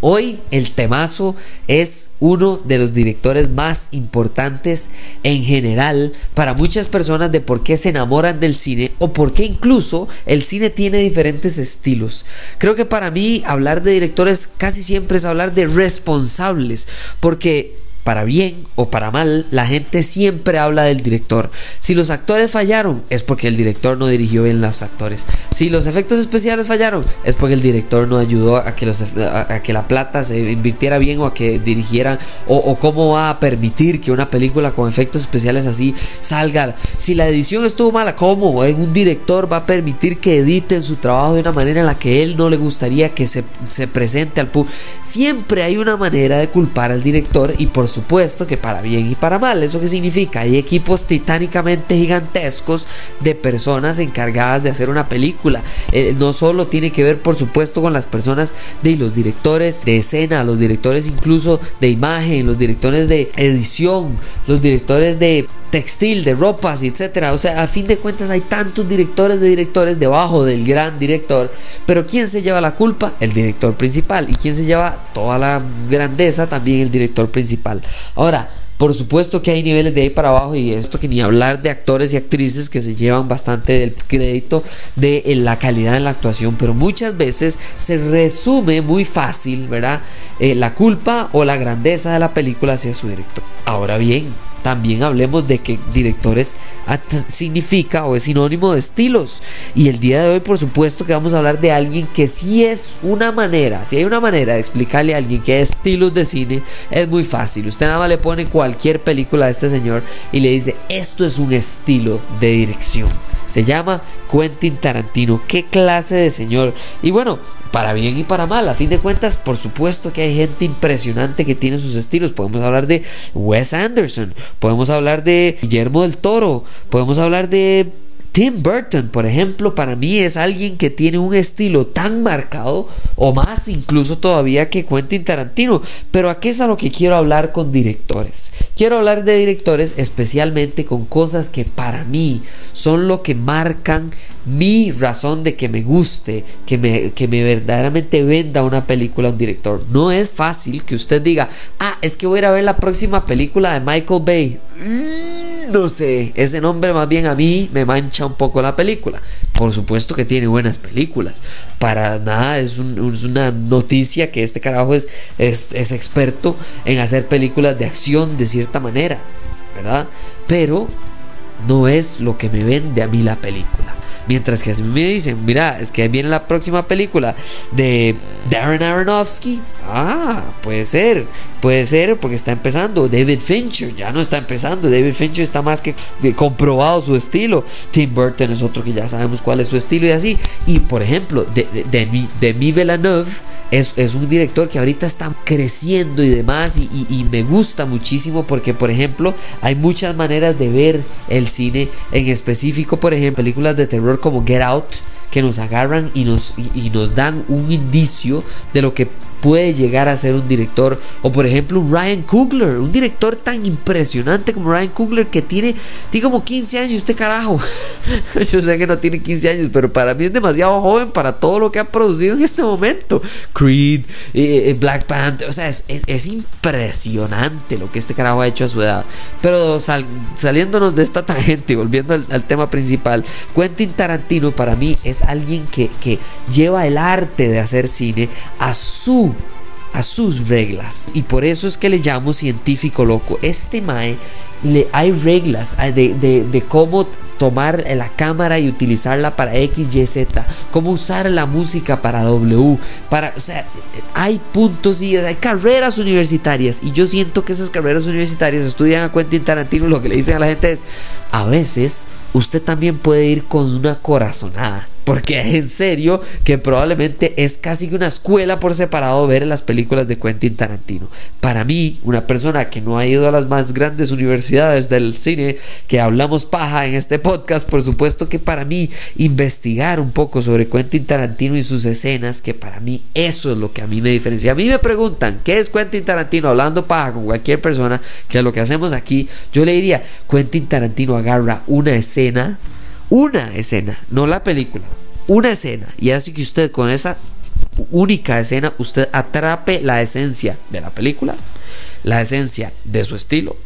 Hoy el temazo es uno de los directores más importantes en general para muchas personas de por qué se enamoran del cine o por qué incluso el cine tiene diferentes estilos. Creo que para mí hablar de directores casi siempre es hablar de responsables porque para bien o para mal, la gente siempre habla del director. Si los actores fallaron, es porque el director no dirigió bien los actores. Si los efectos especiales fallaron, es porque el director no ayudó a que, los, a, que la plata se invirtiera bien o a que dirigiera o, cómo va a permitir que una película con efectos especiales así salga. Si la edición estuvo mala, ¿cómo un director va a permitir que editen su trabajo de una manera en la que él no le gustaría que se, se presente al público? Siempre hay una manera de culpar al director y por supuesto que para bien y para mal. ¿Eso qué significa? Hay equipos titánicamente gigantescos de personas encargadas de hacer una película. Eh, no solo tiene que ver, por supuesto, con las personas de los directores de escena, los directores incluso de imagen, los directores de edición, los directores de textil, de ropas, etcétera. O sea, a fin de cuentas hay tantos directores de directores debajo del gran director, pero ¿quién se lleva la culpa? El director principal. ¿Y quién se lleva toda la grandeza? También el director principal. Ahora, por supuesto que hay niveles de ahí para abajo y esto que ni hablar de actores y actrices que se llevan bastante del crédito de la calidad en la actuación, pero muchas veces se resume muy fácil, ¿verdad? Eh, la culpa o la grandeza de la película hacia su director. Ahora bien, también hablemos de que directores significa o es sinónimo de estilos. Y el día de hoy, por supuesto, que vamos a hablar de alguien que sí es una manera, si hay una manera de explicarle a alguien que es estilos de cine, es muy fácil. Usted nada más le pone cualquier película a este señor y le dice, esto es un estilo de dirección. Se llama Quentin Tarantino. ¿Qué clase de señor? Y bueno, para bien y para mal. A fin de cuentas, por supuesto que hay gente impresionante que tiene sus estilos. Podemos hablar de Wes Anderson, podemos hablar de Guillermo del Toro, podemos hablar de Tim Burton, por ejemplo, para mí es alguien que tiene un estilo tan marcado, o más incluso todavía que Quentin Tarantino. Pero aquí es a lo que quiero hablar con directores. Quiero hablar de directores especialmente con cosas que para mí son lo que marcan mi razón de que me guste, que me, que me verdaderamente venda una película a un director. No es fácil que usted diga, ah, es que voy a ir a ver la próxima película de Michael Bay. Sé, ese nombre más bien a mí me mancha un poco la película. Por supuesto que tiene buenas películas. Para nada es, una noticia que este carajo es, es, es experto en hacer películas de acción de cierta manera, ¿verdad? Pero no es lo que me vende a mí la película. Mientras que a mí me dicen, mira, es que viene la próxima película de Darren Aronofsky. Ah, puede ser, puede ser porque está empezando. David Fincher ya no está empezando. David Fincher está más que comprobado su estilo. Tim Burton es otro que ya sabemos cuál es su estilo y así. Y por ejemplo, de, de, de, Mi Villeneuve es, es, un director que ahorita está creciendo y demás. Y me gusta muchísimo porque, por ejemplo, hay muchas maneras de ver el cine. En específico, por ejemplo, películas de terror como Get Out que nos agarran y nos, y, nos dan un indicio de lo que puede llegar a ser un director. O por ejemplo, Ryan Coogler, un director tan impresionante como Ryan Coogler que tiene, tiene como 15 años este carajo. Yo sé que no tiene 15 años, pero para mí es demasiado joven para todo lo que ha producido en este momento. Creed, eh, eh, Black Panther, o sea, es, es, impresionante lo que este carajo ha hecho a su edad. Pero saliéndonos de esta tangente y volviendo al, al, tema principal, Quentin Tarantino para mí es alguien que, que lleva el arte de hacer cine a su a sus reglas. Y por eso es que le llamo científico loco. Este Mae le, hay reglas de, de, de, cómo tomar la cámara y utilizarla para X, Y, Z, cómo usar la música para W, para, o sea, hay puntos y hay carreras universitarias y yo siento que esas carreras universitarias estudian a Quentin Tarantino lo que le dicen a la gente es, a veces usted también puede ir con una corazonada. Porque es en serio que probablemente es casi que una escuela por separado ver las películas de Quentin Tarantino. Para mí, una persona que no ha ido a las más grandes universidades del cine, que hablamos paja en este podcast, por supuesto que para mí investigar un poco sobre Quentin Tarantino y sus escenas, que para mí eso es lo que a mí me diferencia. A mí me preguntan, ¿qué es Quentin Tarantino? Hablando paja con cualquier persona, que lo que hacemos aquí, yo le diría, Quentin Tarantino agarra una escena una escena, no la película, una escena. Y hace que usted con esa única escena usted atrape la esencia de la película, la esencia de su estilo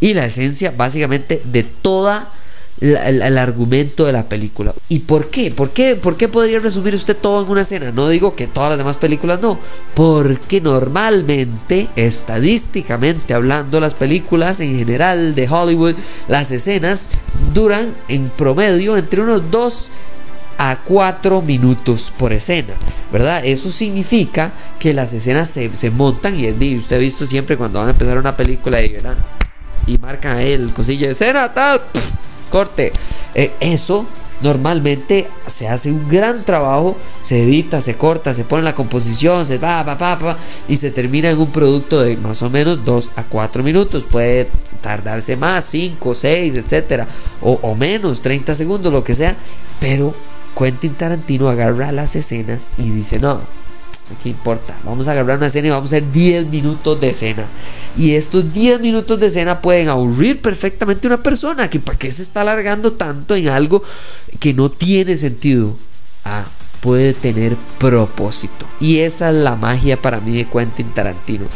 y la esencia básicamente de toda el, argumento de la película. ¿Y por qué? ¿Por qué? ¿Por qué podría resumir usted todo en una escena? No digo que todas las demás películas no, porque normalmente, estadísticamente hablando, las películas en general de Hollywood, las escenas duran en promedio entre unos dos a 4 minutos por escena, ¿verdad? Eso significa que las escenas se, se montan y usted ha visto siempre cuando van a empezar una película y, ¿verdad? y marcan el cosillo de escena, tal, corte. Eh, eso normalmente se hace un gran trabajo, se edita, se corta, se pone la composición, se va, va, va, va, y se termina en un producto de más o menos 2 a 4 minutos. Puede tardarse más, 5, 6, etcétera, o, o menos, 30 segundos, lo que sea, pero Quentin Tarantino agarra las escenas y dice: No, ¿qué importa? Vamos a agarrar una escena y vamos a hacer 10 minutos de escena. Y estos 10 minutos de escena pueden aburrir perfectamente a una persona. Que ¿Para qué se está alargando tanto en algo que no tiene sentido? Ah, puede tener propósito. Y esa es la magia para mí de Quentin Tarantino.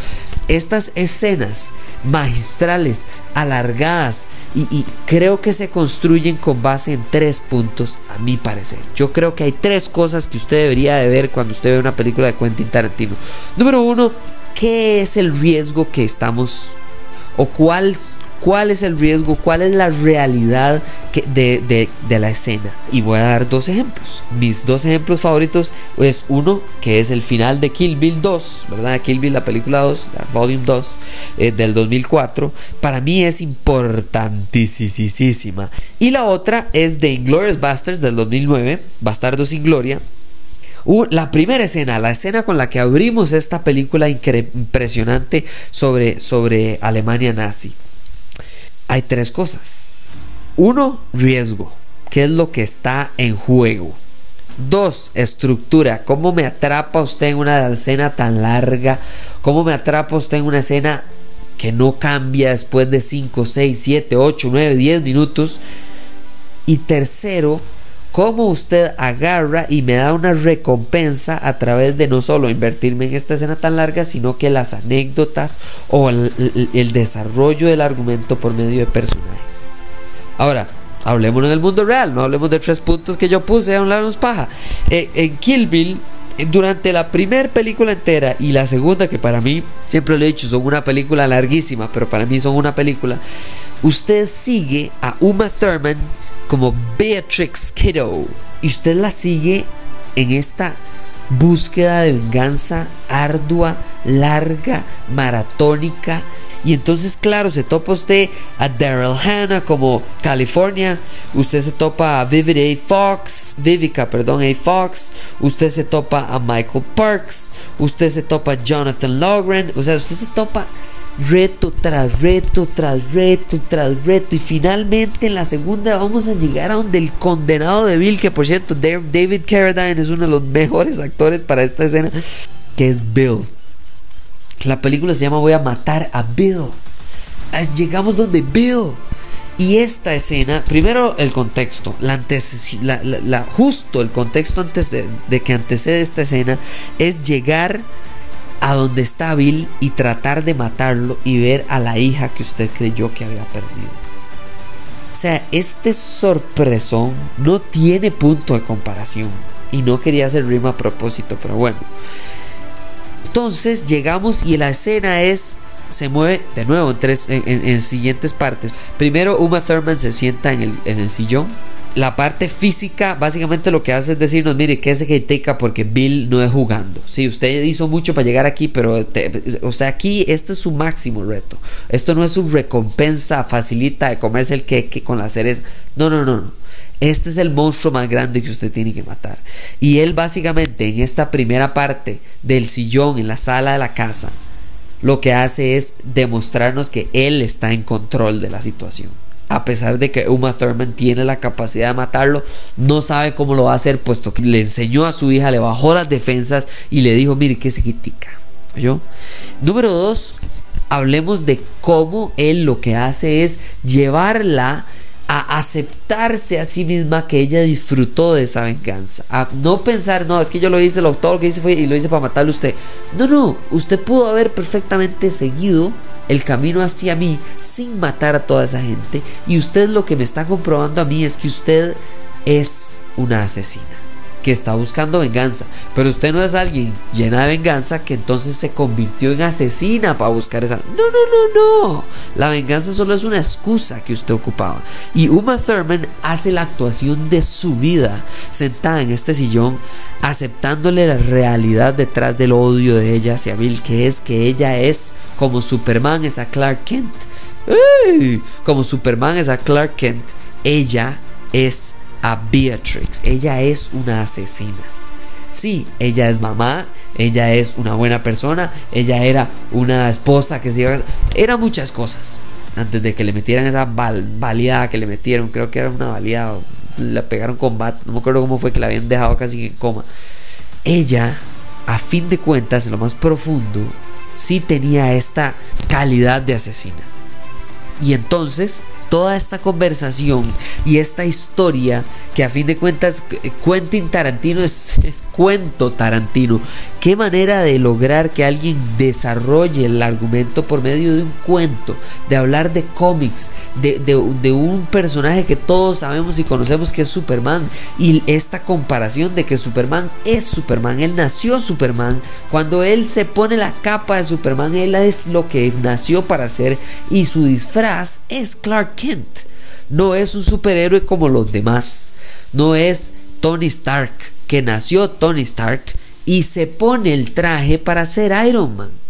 Estas escenas magistrales, alargadas, y, creo que se construyen con base en tres puntos, a mi parecer. Yo creo que hay tres cosas que usted debería de ver cuando usted ve una película de Quentin Tarantino. Número uno, ¿qué es el riesgo que estamos o cuál cuál es el riesgo, cuál es la realidad de, de, de, la escena. Y voy a dar dos ejemplos. Mis dos ejemplos favoritos es uno que es el final de Kill Bill 2, ¿verdad? Kill Bill, la película 2, la Volume 2 eh, del 2004. Para mí es importantísima. Y la otra es de Inglorious Bastards del 2009, Bastardos sin Gloria, Uh, la primera escena, la escena con la que abrimos esta película impresionante sobre, sobre Alemania nazi. Hay tres cosas. Uno, riesgo. ¿Qué es lo que está en juego? Dos, estructura. ¿Cómo me atrapa usted en una escena tan larga? ¿Cómo me atrapa usted en una escena que no cambia después de 5, 6, 7, 8, 9, 10 minutos? Y tercero, cómo usted agarra y me da una recompensa a través de no solo invertirme en esta escena tan larga, sino que las anécdotas o el, desarrollo del argumento por medio de personajes. Ahora, hablemos en el mundo real, no hablemos de tres puntos que yo puse, hablarnos paja. Eh, en Kill Bill, durante la primera película entera y la segunda, que para mí, siempre lo he dicho, son una película larguísima, pero para mí son una película, usted sigue a Uma Thurman como Beatrix Kiddo y usted la sigue en esta búsqueda de venganza ardua, larga, maratónica. Y entonces, claro, se topa usted a Daryl Hannah como California. Usted se topa a Vivid A. Fox, Vivica, perdón, A. Fox. Usted se topa a Michael Parks. Usted se topa a Jonathan Logren. O sea, usted se topa reto tras reto, tras reto, tras reto. Y finalmente en la segunda vamos a llegar a donde el condenado de Bill, que por cierto, David Carradine es uno de los mejores actores para esta escena, que es Bill. La película se llama Voy a matar a Bill. Llegamos donde Bill. Y esta escena, primero el contexto, la la, la, justo el contexto antes de, de que antecede esta escena es llegar a donde está Bill y tratar de matarlo y ver a la hija que usted creyó que había perdido. O sea, este sorpresón no tiene punto de comparación. Y no quería hacer rima a propósito, pero bueno. Entonces llegamos y la escena es se mueve de nuevo en, tres, en, siguientes partes. Primero, Uma Thurman se sienta en el, en el sillón la parte física básicamente lo que hace es decirnos, mire, que se teca porque Bill no es jugando. Sí, usted hizo mucho para llegar aquí, pero o sea, aquí este es su máximo reto. Esto no es su recompensa facilita de comerse el queque con las cereza. No, no, no, no. Este es el monstruo más grande que usted tiene que matar. Y él básicamente en esta primera parte del sillón en la sala de la casa, lo que hace es demostrarnos que él está en control de la situación a pesar de que Uma Thurman tiene la capacidad de matarlo, no sabe cómo lo va a hacer, puesto que le enseñó a su hija, le bajó las defensas y le dijo, mire, que se critica. ¿Yo? Número dos, hablemos de cómo él lo que hace es llevarla a aceptarse a sí misma que ella disfrutó de esa venganza. A no pensar, no, es que yo lo hice, lo, todo lo que hice fue y lo hice para matarle a usted. No, no, usted pudo haber perfectamente seguido el camino hacia mí sin matar a toda esa gente. Y usted lo que me está comprobando a mí es que usted es una asesina que está buscando venganza. Pero usted no es alguien llena de venganza que entonces se convirtió en asesina para buscar esa. No, no, no, no. La venganza solo es una excusa que usted ocupaba. Y Uma Thurman hace la actuación de su vida sentada en este sillón, aceptándole la realidad detrás del odio de ella hacia Bill, que es que ella es como Superman es a Clark Kent. Como Superman es a Clark Kent, ella es a Beatrix. Ella es una asesina. Sí, ella es mamá, ella es una buena persona, ella era una esposa que se iba a... Era muchas cosas. Antes de que le metieran esa baleada que le metieron, creo que era una baleada, la pegaron con bat, no me acuerdo cómo fue que la habían dejado casi en coma. Ella, a fin de cuentas, en lo más profundo, sí tenía esta calidad de asesina. Y entonces toda esta conversación y esta historia que a fin de cuentas Quentin Tarantino es, cuento Tarantino. Qué manera de lograr que alguien desarrolle el argumento por medio de un cuento, de hablar de cómics, de, de un personaje que todos sabemos y conocemos que es Superman. Y esta comparación de que Superman es Superman, él nació Superman. Cuando él se pone la capa de Superman, él es lo que nació para ser y su disfraz es Clark Kent. No es un superhéroe como los demás. No es Tony Stark, que nació Tony Stark y se pone el traje para ser Iron Man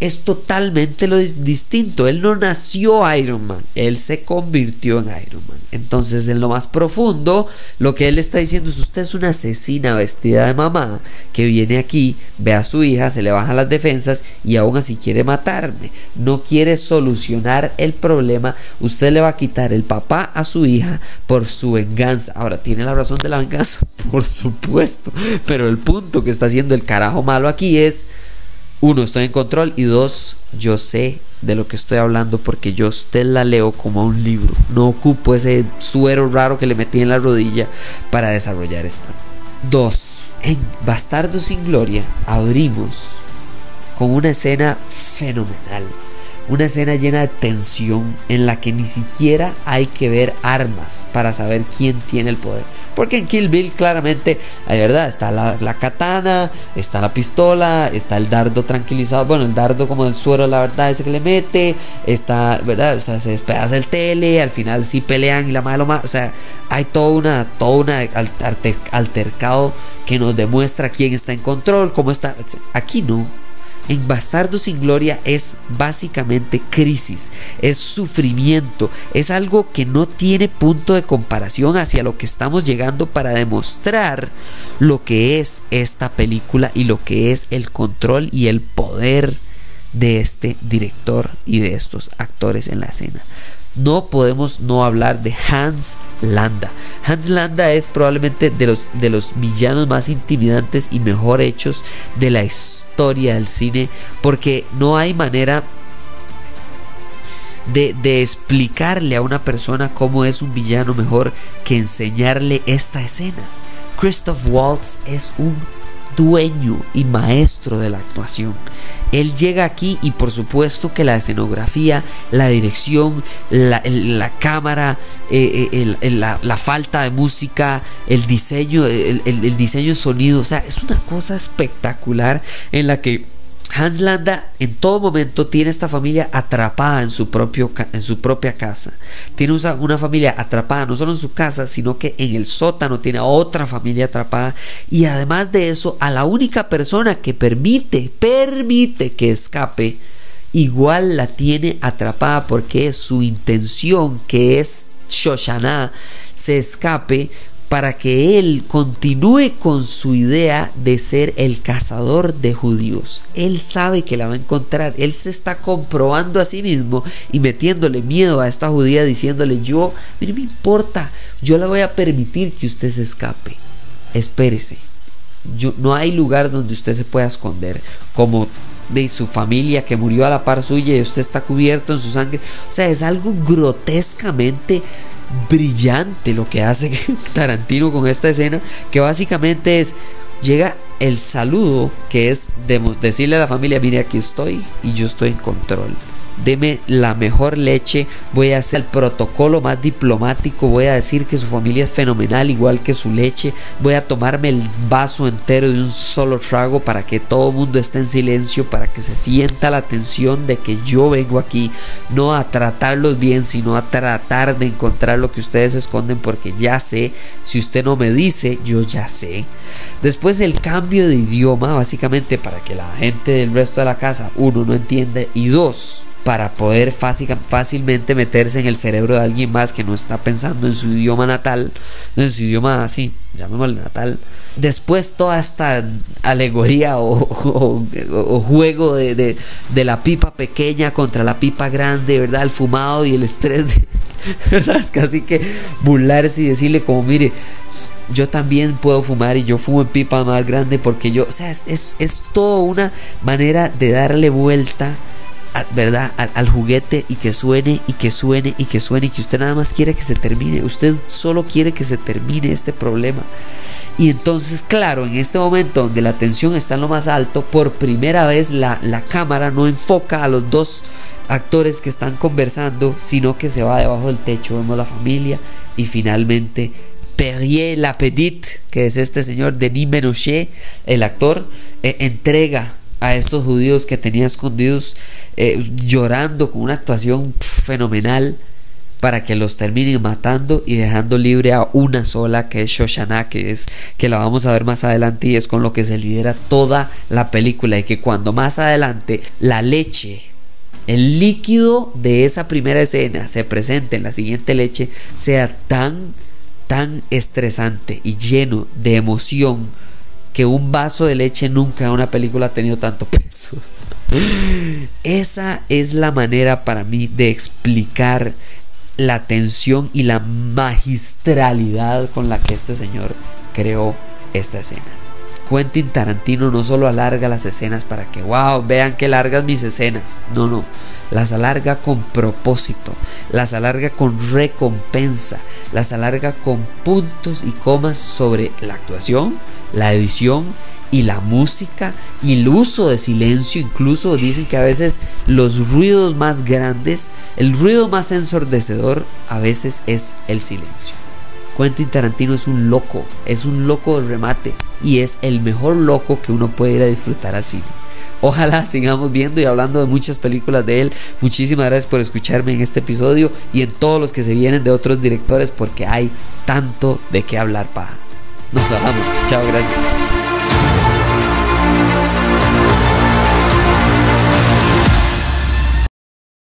es totalmente lo distinto. Él no nació Iron Man, él se convirtió en Iron Man. Entonces, en lo más profundo, lo que él está diciendo es: Usted es una asesina vestida de mamá que viene aquí, ve a su hija, se le bajan las defensas y aún así quiere matarme. No quiere solucionar el problema. Usted le va a quitar el papá a su hija por su venganza. Ahora, ¿tiene la razón de la venganza? Por supuesto. Pero el punto que está haciendo el carajo malo aquí es uno, estoy en control y dos, yo sé de lo que estoy hablando porque yo usted la leo como un libro. No ocupo ese suero raro que le metí en la rodilla para desarrollar esta. Dos, en Bastardo sin Gloria abrimos con una escena fenomenal. Una escena llena de tensión en la que ni siquiera hay que ver armas para saber quién tiene el poder porque en Kill Bill claramente, hay verdad, está la, katana, está la pistola, está el dardo tranquilizado. Bueno, el dardo como el suero, la verdad, ese que le mete. Está, ¿verdad? O sea, se despedaza el tele. Al final sí pelean y la madre lo más. O sea, hay toda una, toda una altercado que nos demuestra quién está en control, cómo está. Aquí no en Bastardo sin Gloria es básicamente crisis, es sufrimiento, es algo que no tiene punto de comparación hacia lo que estamos llegando para demostrar lo que es esta película y lo que es el control y el poder de este director y de estos actores en la escena no podemos no hablar de Hans Landa. Hans Landa es probablemente de los, de los villanos más intimidantes y mejor hechos de la historia del cine, porque no hay manera de, de, explicarle a una persona cómo es un villano mejor que enseñarle esta escena. Christoph Waltz es un dueño y maestro de la actuación. Él llega aquí y por supuesto que la escenografía, la dirección, la, cámara, eh, eh, la, falta de música, el diseño, el, el diseño de sonido, o sea, es una cosa espectacular en la que Hans Landa en todo momento tiene esta familia atrapada en su, propio, en su propia casa. Tiene una familia atrapada no solo en su casa, sino que en el sótano tiene otra familia atrapada. Y además de eso, a la única persona que permite, permite que escape, igual la tiene atrapada porque es su intención, que es Shoshana, se escape para que él continúe con su idea de ser el cazador de judíos. Él sabe que la va a encontrar, él se está comprobando a sí mismo y metiéndole miedo a esta judía diciéndole, yo, mire, me importa, yo le voy a permitir que usted se escape. Espérese. Yo, no hay lugar donde usted se pueda esconder, como de su familia que murió a la par suya y usted está cubierto en su sangre. O sea, es algo grotescamente brillante lo que hace Tarantino con esta escena, que básicamente es, llega el saludo, que es decirle a la familia, mire, aquí estoy y yo estoy en control deme la mejor leche, voy a hacer el protocolo más diplomático, voy a decir que su familia es fenomenal igual que su leche, voy a tomarme el vaso entero de un solo trago para que todo el mundo esté en silencio, para que se sienta la tensión de que yo vengo aquí no a tratarlos bien, sino a tratar de encontrar lo que ustedes esconden porque ya sé, si usted no me dice, yo ya sé. Después el cambio de idioma, básicamente para que la gente del resto de la casa, uno, no entiende y dos, para poder fácilmente meterse en el cerebro de alguien más que no está pensando en su idioma natal, en su idioma así, llamémosle natal. Después toda esta alegoría o, juego de, la pipa pequeña contra la pipa grande, ¿verdad? El fumado y el estrés, ¿verdad? Es casi que burlarse y decirle como, mire, yo también puedo fumar y yo fumo en pipa más grande porque yo, o sea, es, es, es toda una manera de darle vuelta ¿verdad? Al, juguete y que suene y que suene y que suene y que usted nada más quiere que se termine. Usted solo quiere que se termine este problema. Y entonces, claro, en este momento donde la tensión está en lo más alto, por primera vez la, la cámara no enfoca a los dos actores que están conversando, sino que se va debajo del techo, vemos la familia y finalmente Perrier Lapedit, que es este señor Denis Menochet, el actor, eh, entrega a estos judíos que tenía escondidos eh, llorando con una actuación fenomenal para que los terminen matando y dejando libre a una sola que es Shoshana que es que la vamos a ver más adelante y es con lo que se lidera toda la película. Y que cuando más adelante la leche el líquido de esa primera escena se presente en la siguiente leche sea tan tan estresante y lleno de emoción que un vaso de leche nunca en una película ha tenido tanto peso. Esa es la manera para mí de explicar la tensión y la magistralidad con la que este señor creó esta escena. Quentin Tarantino no solo alarga las escenas para que, wow, vean que largas mis escenas. No, no. Las alarga con propósito. Las alarga con recompensa. Las alarga con puntos y comas sobre la actuación, la edición y la música y el uso de silencio. Incluso dicen que a veces los ruidos más grandes, el ruido más ensordecedor, a veces es el silencio. Quentin Tarantino es un loco, es un loco de remate y es el mejor loco que uno puede ir a disfrutar al cine. Ojalá sigamos viendo y hablando de muchas películas de él. Muchísimas gracias por escucharme en este episodio y en todos los que se vienen de otros directores porque hay tanto de qué hablar para. Nos hablamos. Chao, gracias.